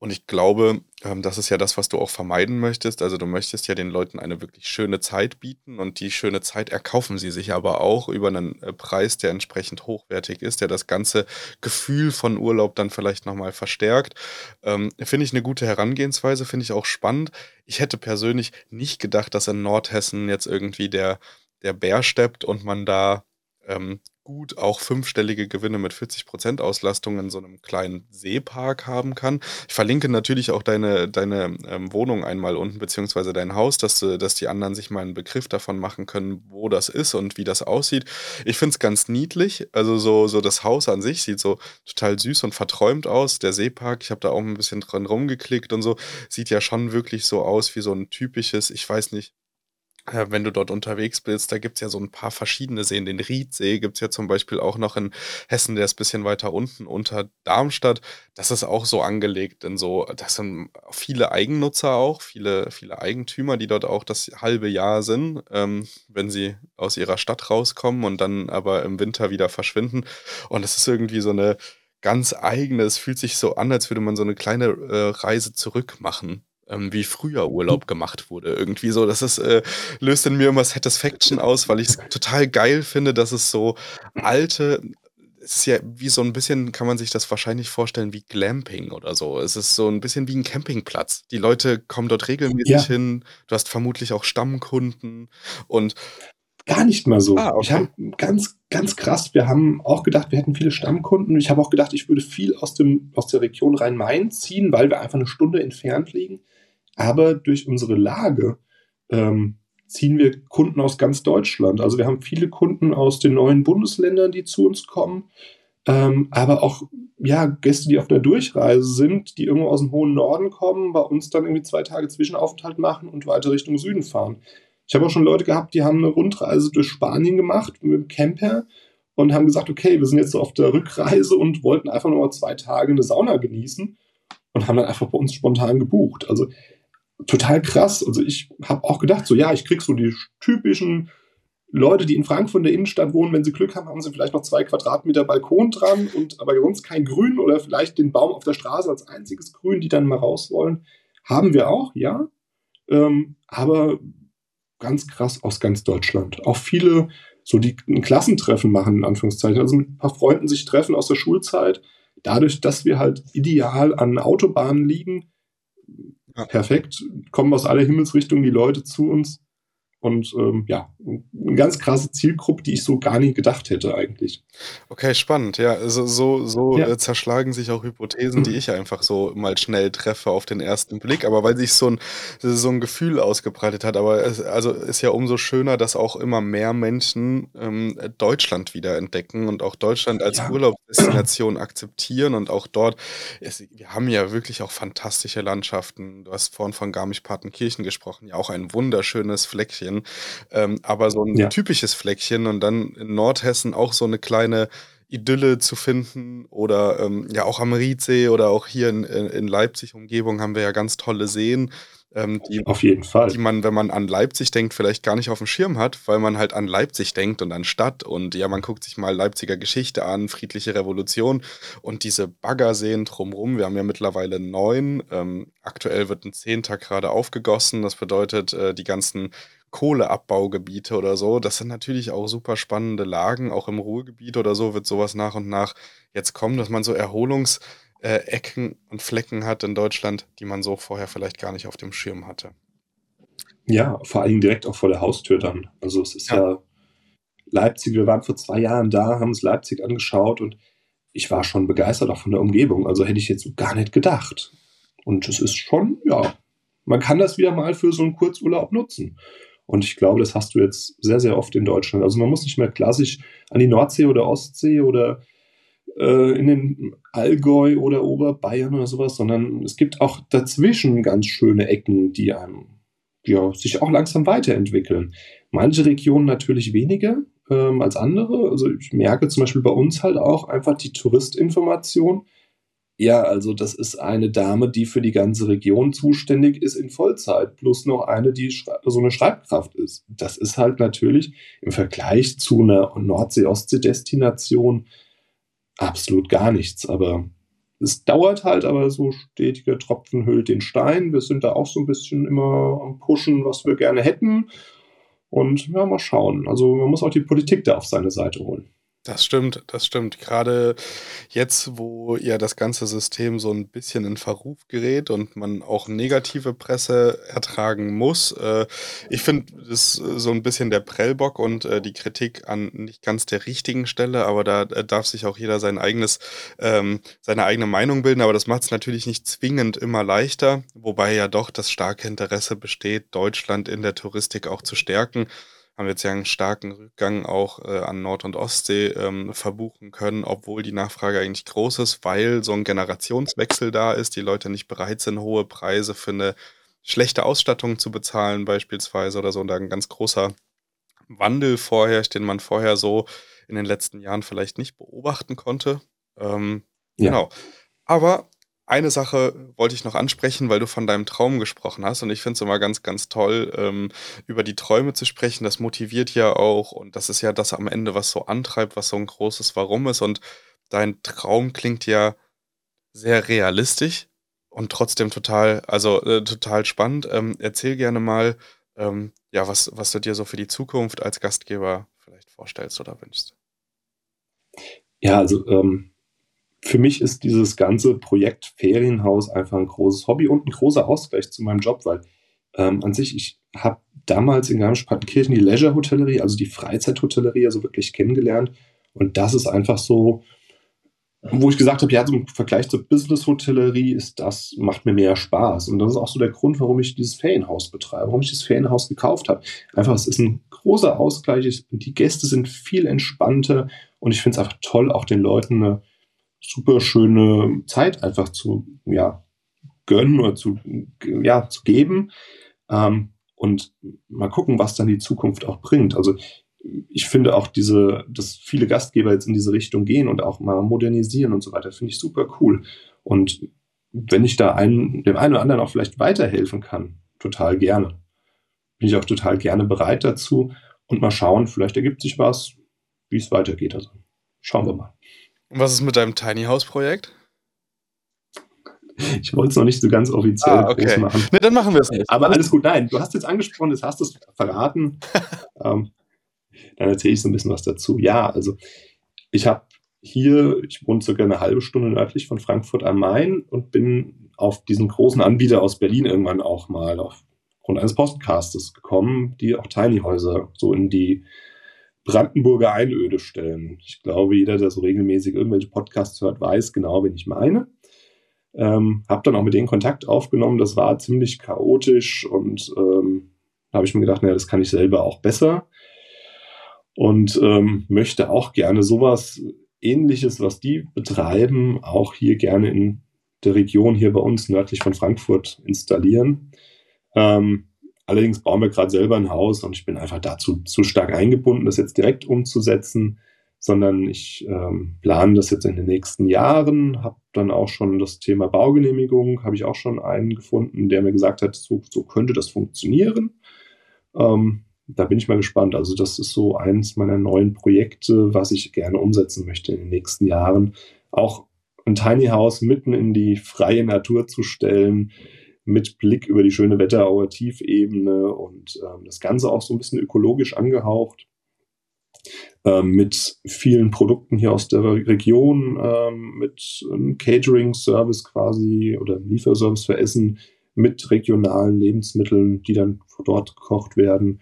Und ich glaube, ähm, das ist ja das, was du auch vermeiden möchtest. Also du möchtest ja den Leuten eine wirklich schöne Zeit bieten und die schöne Zeit erkaufen sie sich aber auch über einen äh, Preis, der entsprechend hochwertig ist, der das ganze Gefühl von Urlaub dann vielleicht nochmal verstärkt. Ähm, finde ich eine gute Herangehensweise, finde ich auch spannend. Ich hätte persönlich nicht gedacht, dass in Nordhessen jetzt irgendwie der, der Bär steppt und man da ähm, gut auch fünfstellige Gewinne mit 40% Auslastung in so einem kleinen Seepark haben kann. Ich verlinke natürlich auch deine, deine ähm, Wohnung einmal unten, beziehungsweise dein Haus, dass, dass die anderen sich mal einen Begriff davon machen können, wo das ist und wie das aussieht. Ich finde es ganz niedlich. Also so, so das Haus an sich sieht so total süß und verträumt aus. Der Seepark, ich habe da auch ein bisschen dran rumgeklickt und so, sieht ja schon wirklich so aus wie so ein typisches, ich weiß nicht, äh, wenn du dort unterwegs bist, da gibt es ja so ein paar verschiedene Seen. Den Riedsee gibt es ja zum Beispiel auch noch in Hessen, der ist ein bisschen weiter unten unter Darmstadt. Das ist auch so angelegt in so, das sind viele Eigennutzer auch, viele, viele Eigentümer, die dort auch das halbe Jahr sind, ähm, wenn sie aus ihrer Stadt rauskommen und dann aber im Winter wieder verschwinden. Und das ist irgendwie so eine ganz eigene, es fühlt sich so an, als würde man so eine kleine äh, Reise zurück machen ähm, wie früher Urlaub gemacht wurde. Irgendwie so, das ist, äh, löst in mir immer Satisfaction aus, weil ich es total geil finde, dass es so alte, es ist ja wie so ein bisschen, kann man sich das wahrscheinlich vorstellen, wie Glamping oder so. Es ist so ein bisschen wie ein Campingplatz. Die Leute kommen dort regelmäßig ja. hin. Du hast vermutlich auch Stammkunden und Gar nicht mal so. Ah, okay. Ich habe ganz, ganz krass, wir haben auch gedacht, wir hätten viele Stammkunden. Ich habe auch gedacht, ich würde viel aus, dem, aus der Region Rhein-Main ziehen, weil wir einfach eine Stunde entfernt liegen. Aber durch unsere Lage ähm, ziehen wir Kunden aus ganz Deutschland. Also wir haben viele Kunden aus den neuen Bundesländern, die zu uns kommen, ähm, aber auch ja, Gäste, die auf einer Durchreise sind, die irgendwo aus dem hohen Norden kommen, bei uns dann irgendwie zwei Tage Zwischenaufenthalt machen und weiter Richtung Süden fahren. Ich habe auch schon Leute gehabt, die haben eine Rundreise durch Spanien gemacht mit dem Camper und haben gesagt, okay, wir sind jetzt so auf der Rückreise und wollten einfach nur zwei Tage eine Sauna genießen und haben dann einfach bei uns spontan gebucht. Also total krass. Also ich habe auch gedacht, so ja, ich krieg so die typischen Leute, die in Frankfurt in der Innenstadt wohnen, wenn sie Glück haben, haben sie vielleicht noch zwei Quadratmeter Balkon dran und aber sonst kein Grün oder vielleicht den Baum auf der Straße als einziges Grün, die dann mal raus wollen. Haben wir auch, ja. Ähm, aber ganz krass aus ganz Deutschland. Auch viele, so die ein Klassentreffen machen, in Anführungszeichen, also mit ein paar Freunden sich treffen aus der Schulzeit. Dadurch, dass wir halt ideal an Autobahnen liegen. Perfekt, kommen aus aller Himmelsrichtungen die Leute zu uns. Und ähm, ja, eine ganz krasse Zielgruppe, die ich so gar nicht gedacht hätte eigentlich. Okay, spannend. Ja, also so, so ja. äh, zerschlagen sich auch Hypothesen, die ich einfach so mal schnell treffe auf den ersten Blick. Aber weil sich so ein, so ein Gefühl ausgebreitet hat. Aber es also ist ja umso schöner, dass auch immer mehr Menschen ähm, Deutschland wieder entdecken und auch Deutschland als ja. Urlaubsdestination akzeptieren. Und auch dort, ist, wir haben ja wirklich auch fantastische Landschaften. Du hast vorhin von Garmisch-Partenkirchen gesprochen, ja auch ein wunderschönes Fleckchen Fleckchen, ähm, aber so ein ja. typisches Fleckchen und dann in Nordhessen auch so eine kleine Idylle zu finden oder ähm, ja auch am Riedsee oder auch hier in, in Leipzig Umgebung haben wir ja ganz tolle Seen. Ähm, die, auf jeden Fall. Die man, wenn man an Leipzig denkt, vielleicht gar nicht auf dem Schirm hat, weil man halt an Leipzig denkt und an Stadt. Und ja, man guckt sich mal Leipziger Geschichte an, friedliche Revolution und diese Baggerseen drumrum. Wir haben ja mittlerweile neun. Ähm, aktuell wird ein Zehnter gerade aufgegossen. Das bedeutet, äh, die ganzen Kohleabbaugebiete oder so. Das sind natürlich auch super spannende Lagen. Auch im Ruhrgebiet oder so wird sowas nach und nach jetzt kommen, dass man so Erholungsecken und Flecken hat in Deutschland, die man so vorher vielleicht gar nicht auf dem Schirm hatte. Ja, vor allem direkt auch vor der Haustür dann. Also es ist ja, ja Leipzig, wir waren vor zwei Jahren da, haben uns Leipzig angeschaut und ich war schon begeistert auch von der Umgebung. Also hätte ich jetzt so gar nicht gedacht. Und es ist schon, ja, man kann das wieder mal für so einen Kurzurlaub nutzen. Und ich glaube, das hast du jetzt sehr, sehr oft in Deutschland. Also man muss nicht mehr klassisch an die Nordsee oder Ostsee oder äh, in den Allgäu oder Oberbayern oder sowas, sondern es gibt auch dazwischen ganz schöne Ecken, die einem ja, sich auch langsam weiterentwickeln. Manche Regionen natürlich weniger ähm, als andere. Also ich merke zum Beispiel bei uns halt auch einfach die Touristinformation ja, also das ist eine Dame, die für die ganze Region zuständig ist in Vollzeit, plus noch eine, die so eine Schreibkraft ist. Das ist halt natürlich im Vergleich zu einer Nordsee-Ostsee-Destination absolut gar nichts. Aber es dauert halt, aber so stetiger Tropfen hüllt den Stein. Wir sind da auch so ein bisschen immer am Pushen, was wir gerne hätten. Und ja, mal schauen. Also man muss auch die Politik da auf seine Seite holen. Das stimmt, das stimmt. Gerade jetzt, wo ja das ganze System so ein bisschen in Verruf gerät und man auch negative Presse ertragen muss. Äh, ich finde, das ist so ein bisschen der Prellbock und äh, die Kritik an nicht ganz der richtigen Stelle, aber da äh, darf sich auch jeder sein eigenes, ähm, seine eigene Meinung bilden. Aber das macht es natürlich nicht zwingend immer leichter, wobei ja doch das starke Interesse besteht, Deutschland in der Touristik auch zu stärken haben wir jetzt ja einen starken Rückgang auch äh, an Nord- und Ostsee ähm, verbuchen können, obwohl die Nachfrage eigentlich groß ist, weil so ein Generationswechsel da ist, die Leute nicht bereit sind, hohe Preise für eine schlechte Ausstattung zu bezahlen beispielsweise oder so, und da ein ganz großer Wandel vorherrscht, den man vorher so in den letzten Jahren vielleicht nicht beobachten konnte. Ähm, ja. Genau. Aber eine Sache wollte ich noch ansprechen, weil du von deinem Traum gesprochen hast. Und ich finde es immer ganz, ganz toll, ähm, über die Träume zu sprechen. Das motiviert ja auch. Und das ist ja das am Ende, was so antreibt, was so ein großes Warum ist. Und dein Traum klingt ja sehr realistisch und trotzdem total, also äh, total spannend. Ähm, erzähl gerne mal, ähm, ja, was, was du dir so für die Zukunft als Gastgeber vielleicht vorstellst oder wünschst. Ja, also ähm, für mich ist dieses ganze Projekt Ferienhaus einfach ein großes Hobby und ein großer Ausgleich zu meinem Job, weil ähm, an sich, ich habe damals in Garmisch-Partenkirchen die Leisure-Hotellerie, also die Freizeithotellerie, also wirklich kennengelernt. Und das ist einfach so, wo ich gesagt habe, ja, im Vergleich zur Business-Hotellerie ist das, macht mir mehr Spaß. Und das ist auch so der Grund, warum ich dieses Ferienhaus betreibe, warum ich das Ferienhaus gekauft habe. Einfach, es ist ein großer Ausgleich, die Gäste sind viel entspannter und ich finde es einfach toll, auch den Leuten eine super schöne Zeit einfach zu ja, gönnen oder zu, ja, zu geben. Ähm, und mal gucken, was dann die Zukunft auch bringt. Also ich finde auch diese, dass viele Gastgeber jetzt in diese Richtung gehen und auch mal modernisieren und so weiter, finde ich super cool. Und wenn ich da einen, dem einen oder anderen auch vielleicht weiterhelfen kann, total gerne. Bin ich auch total gerne bereit dazu. und mal schauen, vielleicht ergibt sich was, wie es weitergeht. Also schauen wir mal. Und was ist mit deinem Tiny House Projekt? Ich wollte es noch nicht so ganz offiziell ah, okay. groß machen. Ne, dann machen wir es nicht. Aber alles gut. Nein, du hast jetzt angesprochen, jetzt hast du es verraten. ähm, dann erzähle ich so ein bisschen was dazu. Ja, also ich habe hier, ich wohne circa eine halbe Stunde nördlich von Frankfurt am Main und bin auf diesen großen Anbieter aus Berlin irgendwann auch mal aufgrund eines Podcastes gekommen, die auch Tiny Häuser so in die Brandenburger Einöde stellen. Ich glaube, jeder, der so regelmäßig irgendwelche Podcasts hört, weiß genau, wen ich meine. Ähm, habe dann auch mit denen Kontakt aufgenommen. Das war ziemlich chaotisch und ähm, habe ich mir gedacht, naja, das kann ich selber auch besser. Und ähm, möchte auch gerne sowas ähnliches, was die betreiben, auch hier gerne in der Region hier bei uns nördlich von Frankfurt installieren. Ähm, allerdings bauen wir gerade selber ein Haus und ich bin einfach dazu zu stark eingebunden, das jetzt direkt umzusetzen sondern ich ähm, plane das jetzt in den nächsten Jahren, habe dann auch schon das Thema Baugenehmigung, habe ich auch schon einen gefunden, der mir gesagt hat, so, so könnte das funktionieren. Ähm, da bin ich mal gespannt. Also das ist so eins meiner neuen Projekte, was ich gerne umsetzen möchte in den nächsten Jahren. Auch ein Tiny House mitten in die freie Natur zu stellen, mit Blick über die schöne Wetterauer Tiefebene und ähm, das Ganze auch so ein bisschen ökologisch angehaucht. Ähm, mit vielen Produkten hier aus der Region, ähm, mit einem Catering-Service quasi oder Lieferservice für Essen, mit regionalen Lebensmitteln, die dann dort gekocht werden,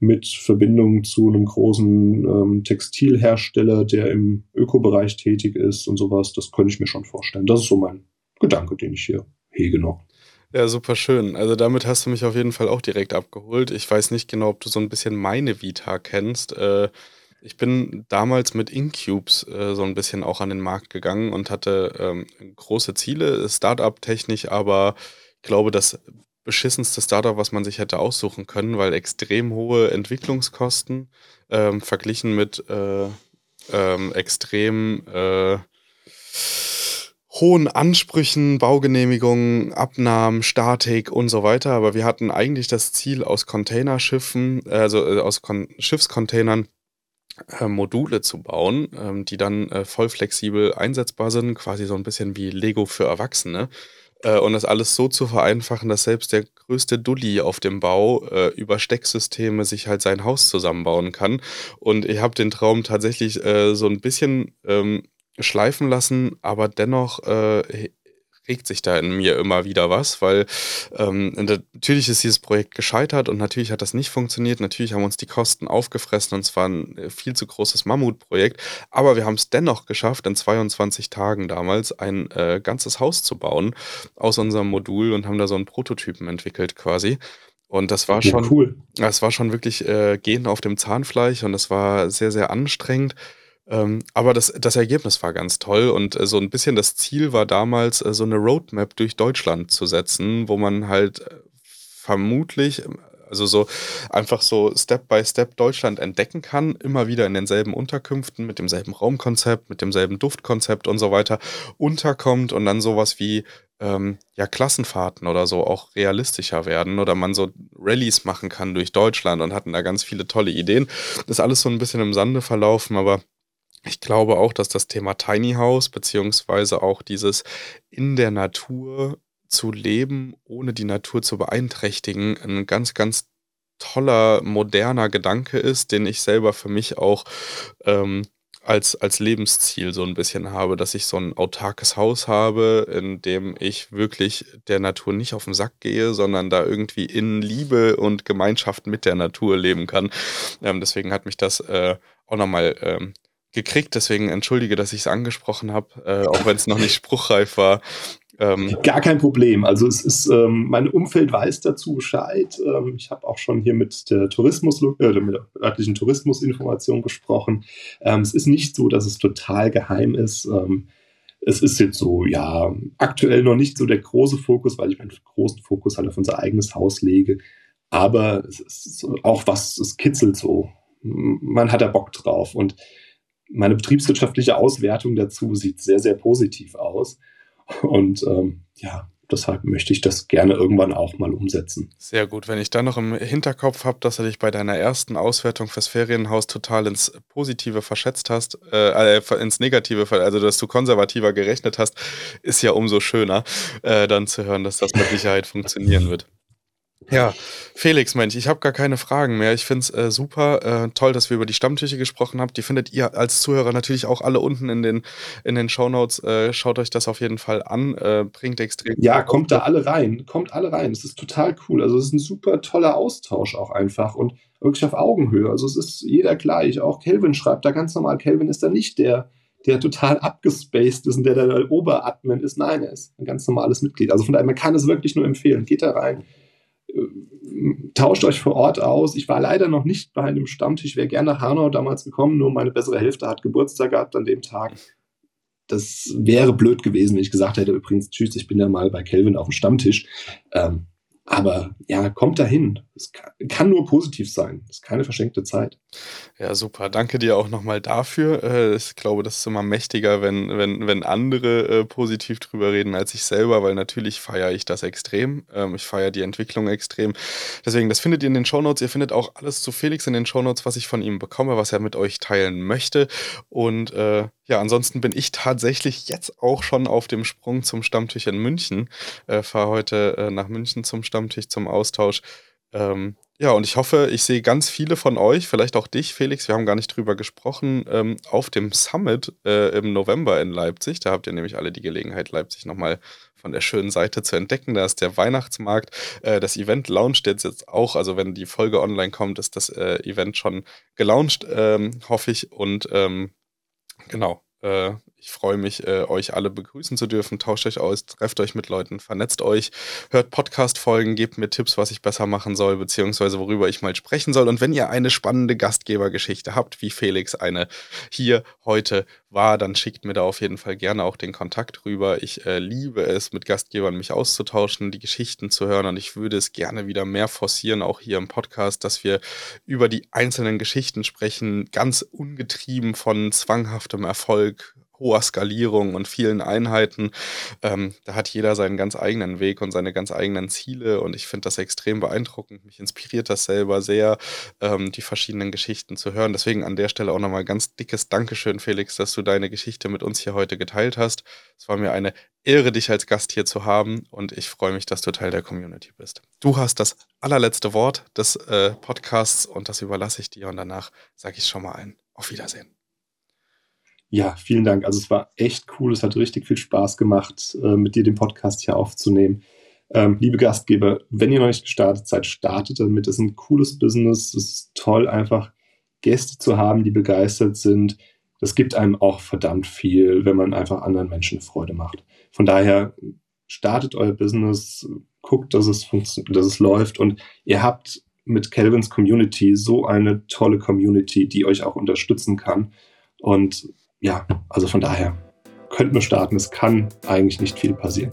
mit Verbindung zu einem großen ähm, Textilhersteller, der im Ökobereich tätig ist und sowas. Das könnte ich mir schon vorstellen. Das ist so mein Gedanke, den ich hier hege noch. Ja, super schön. Also damit hast du mich auf jeden Fall auch direkt abgeholt. Ich weiß nicht genau, ob du so ein bisschen meine Vita kennst. Äh, ich bin damals mit Incubes äh, so ein bisschen auch an den Markt gegangen und hatte ähm, große Ziele, Startup-technisch, aber ich glaube, das beschissenste Startup, was man sich hätte aussuchen können, weil extrem hohe Entwicklungskosten ähm, verglichen mit äh, ähm, extrem äh, hohen Ansprüchen, Baugenehmigungen, Abnahmen, Statik und so weiter. Aber wir hatten eigentlich das Ziel, aus Containerschiffen, also äh, aus Kon Schiffscontainern äh, Module zu bauen, ähm, die dann äh, voll flexibel einsetzbar sind, quasi so ein bisschen wie Lego für Erwachsene. Äh, und das alles so zu vereinfachen, dass selbst der größte Dulli auf dem Bau äh, über Stecksysteme sich halt sein Haus zusammenbauen kann. Und ich habe den Traum tatsächlich äh, so ein bisschen ähm, schleifen lassen, aber dennoch äh, regt sich da in mir immer wieder was, weil ähm, natürlich ist dieses Projekt gescheitert und natürlich hat das nicht funktioniert. Natürlich haben uns die Kosten aufgefressen und es war ein äh, viel zu großes Mammutprojekt. Aber wir haben es dennoch geschafft, in 22 Tagen damals ein äh, ganzes Haus zu bauen aus unserem Modul und haben da so einen Prototypen entwickelt quasi. Und das war schon, cool. Das war schon wirklich äh, gehen auf dem Zahnfleisch und das war sehr, sehr anstrengend. Ähm, aber das, das Ergebnis war ganz toll und äh, so ein bisschen das Ziel war damals, äh, so eine Roadmap durch Deutschland zu setzen, wo man halt äh, vermutlich, also so einfach so Step by Step Deutschland entdecken kann, immer wieder in denselben Unterkünften, mit demselben Raumkonzept, mit demselben Duftkonzept und so weiter unterkommt und dann sowas wie ähm, ja, Klassenfahrten oder so auch realistischer werden oder man so Rallyes machen kann durch Deutschland und hatten da ganz viele tolle Ideen. Das ist alles so ein bisschen im Sande verlaufen, aber ich glaube auch, dass das Thema Tiny House beziehungsweise auch dieses in der Natur zu leben, ohne die Natur zu beeinträchtigen, ein ganz, ganz toller, moderner Gedanke ist, den ich selber für mich auch ähm, als, als Lebensziel so ein bisschen habe, dass ich so ein autarkes Haus habe, in dem ich wirklich der Natur nicht auf den Sack gehe, sondern da irgendwie in Liebe und Gemeinschaft mit der Natur leben kann. Ähm, deswegen hat mich das äh, auch nochmal ähm, gekriegt, deswegen entschuldige, dass ich es angesprochen habe, äh, auch wenn es noch nicht spruchreif war. Ähm, Gar kein Problem. Also es ist, ähm, mein Umfeld weiß dazu Bescheid. Ähm, ich habe auch schon hier mit der Tourismus, äh, mit der örtlichen Tourismusinformation gesprochen. Ähm, es ist nicht so, dass es total geheim ist. Ähm, es ist jetzt so, ja, aktuell noch nicht so der große Fokus, weil ich meinen großen Fokus halt auf unser eigenes Haus lege. Aber es ist auch was, es kitzelt so. Man hat da Bock drauf. Und meine betriebswirtschaftliche Auswertung dazu sieht sehr, sehr positiv aus. Und ähm, ja, deshalb möchte ich das gerne irgendwann auch mal umsetzen. Sehr gut. Wenn ich dann noch im Hinterkopf habe, dass du dich bei deiner ersten Auswertung fürs Ferienhaus total ins Positive verschätzt hast, äh, äh ins Negative, also dass du konservativer gerechnet hast, ist ja umso schöner, äh, dann zu hören, dass das mit Sicherheit funktionieren wird. Ja, Felix, Mensch, ich habe gar keine Fragen mehr. Ich finde es äh, super äh, toll, dass wir über die Stammtische gesprochen haben. Die findet ihr als Zuhörer natürlich auch alle unten in den, in den Shownotes. Äh, schaut euch das auf jeden Fall an. Äh, bringt extrem. Ja, kommt da alle rein. Kommt alle rein. Es ist total cool. Also, es ist ein super toller Austausch auch einfach und wirklich auf Augenhöhe. Also, es ist jeder gleich. Auch Kelvin schreibt da ganz normal. Kelvin ist da nicht der, der total abgespaced ist und der der Oberadmin ist. Nein, er ist ein ganz normales Mitglied. Also, von daher, man kann es wirklich nur empfehlen. Geht da rein tauscht euch vor Ort aus. Ich war leider noch nicht bei einem Stammtisch, wäre gerne nach Hanau damals gekommen, nur meine bessere Hälfte hat Geburtstag gehabt an dem Tag. Das wäre blöd gewesen, wenn ich gesagt hätte, übrigens, tschüss, ich bin ja mal bei Kelvin auf dem Stammtisch. Ähm, aber ja, kommt dahin. Es kann, kann, nur positiv sein. Es ist keine verschenkte Zeit. Ja, super. Danke dir auch nochmal dafür. Äh, ich glaube, das ist immer mächtiger, wenn, wenn, wenn andere äh, positiv drüber reden als ich selber, weil natürlich feiere ich das extrem. Ähm, ich feiere die Entwicklung extrem. Deswegen, das findet ihr in den Shownotes. Ihr findet auch alles zu Felix in den Shownotes, was ich von ihm bekomme, was er mit euch teilen möchte. Und äh, ja, ansonsten bin ich tatsächlich jetzt auch schon auf dem Sprung zum Stammtisch in München. Äh, Fahre heute äh, nach München zum Stammtisch, zum Austausch. Ähm, ja, und ich hoffe, ich sehe ganz viele von euch, vielleicht auch dich, Felix, wir haben gar nicht drüber gesprochen, ähm, auf dem Summit äh, im November in Leipzig. Da habt ihr nämlich alle die Gelegenheit, Leipzig nochmal von der schönen Seite zu entdecken. Da ist der Weihnachtsmarkt. Äh, das Event launcht jetzt, jetzt auch. Also, wenn die Folge online kommt, ist das äh, Event schon gelauncht, ähm, hoffe ich. Und ähm, Genau. Äh, ich freue mich, äh, euch alle begrüßen zu dürfen. Tauscht euch aus, trefft euch mit Leuten, vernetzt euch, hört Podcast-Folgen, gebt mir Tipps, was ich besser machen soll, beziehungsweise worüber ich mal sprechen soll. Und wenn ihr eine spannende Gastgebergeschichte habt, wie Felix eine hier heute war, dann schickt mir da auf jeden Fall gerne auch den Kontakt rüber. Ich äh, liebe es, mit Gastgebern mich auszutauschen, die Geschichten zu hören und ich würde es gerne wieder mehr forcieren, auch hier im Podcast, dass wir über die einzelnen Geschichten sprechen, ganz ungetrieben von zwanghaftem Erfolg, hoher Skalierung und vielen Einheiten. Ähm, da hat jeder seinen ganz eigenen Weg und seine ganz eigenen Ziele und ich finde das extrem beeindruckend. Mich inspiriert das selber sehr, ähm, die verschiedenen Geschichten zu hören. Deswegen an der Stelle auch nochmal ganz dickes Dankeschön, Felix, dass du deine Geschichte mit uns hier heute geteilt hast. Es war mir eine Ehre, dich als Gast hier zu haben und ich freue mich, dass du Teil der Community bist. Du hast das allerletzte Wort des äh, Podcasts und das überlasse ich dir und danach sage ich schon mal ein Auf Wiedersehen. Ja, vielen Dank. Also es war echt cool. Es hat richtig viel Spaß gemacht, äh, mit dir den Podcast hier aufzunehmen. Ähm, liebe Gastgeber, wenn ihr noch nicht gestartet seid, startet damit. Es ist ein cooles Business. Es ist toll, einfach Gäste zu haben, die begeistert sind. Das gibt einem auch verdammt viel, wenn man einfach anderen Menschen Freude macht. Von daher startet euer Business, guckt, dass es funktioniert, dass es läuft und ihr habt mit Calvins Community so eine tolle Community, die euch auch unterstützen kann. Und ja, also von daher könnten wir starten. Es kann eigentlich nicht viel passieren.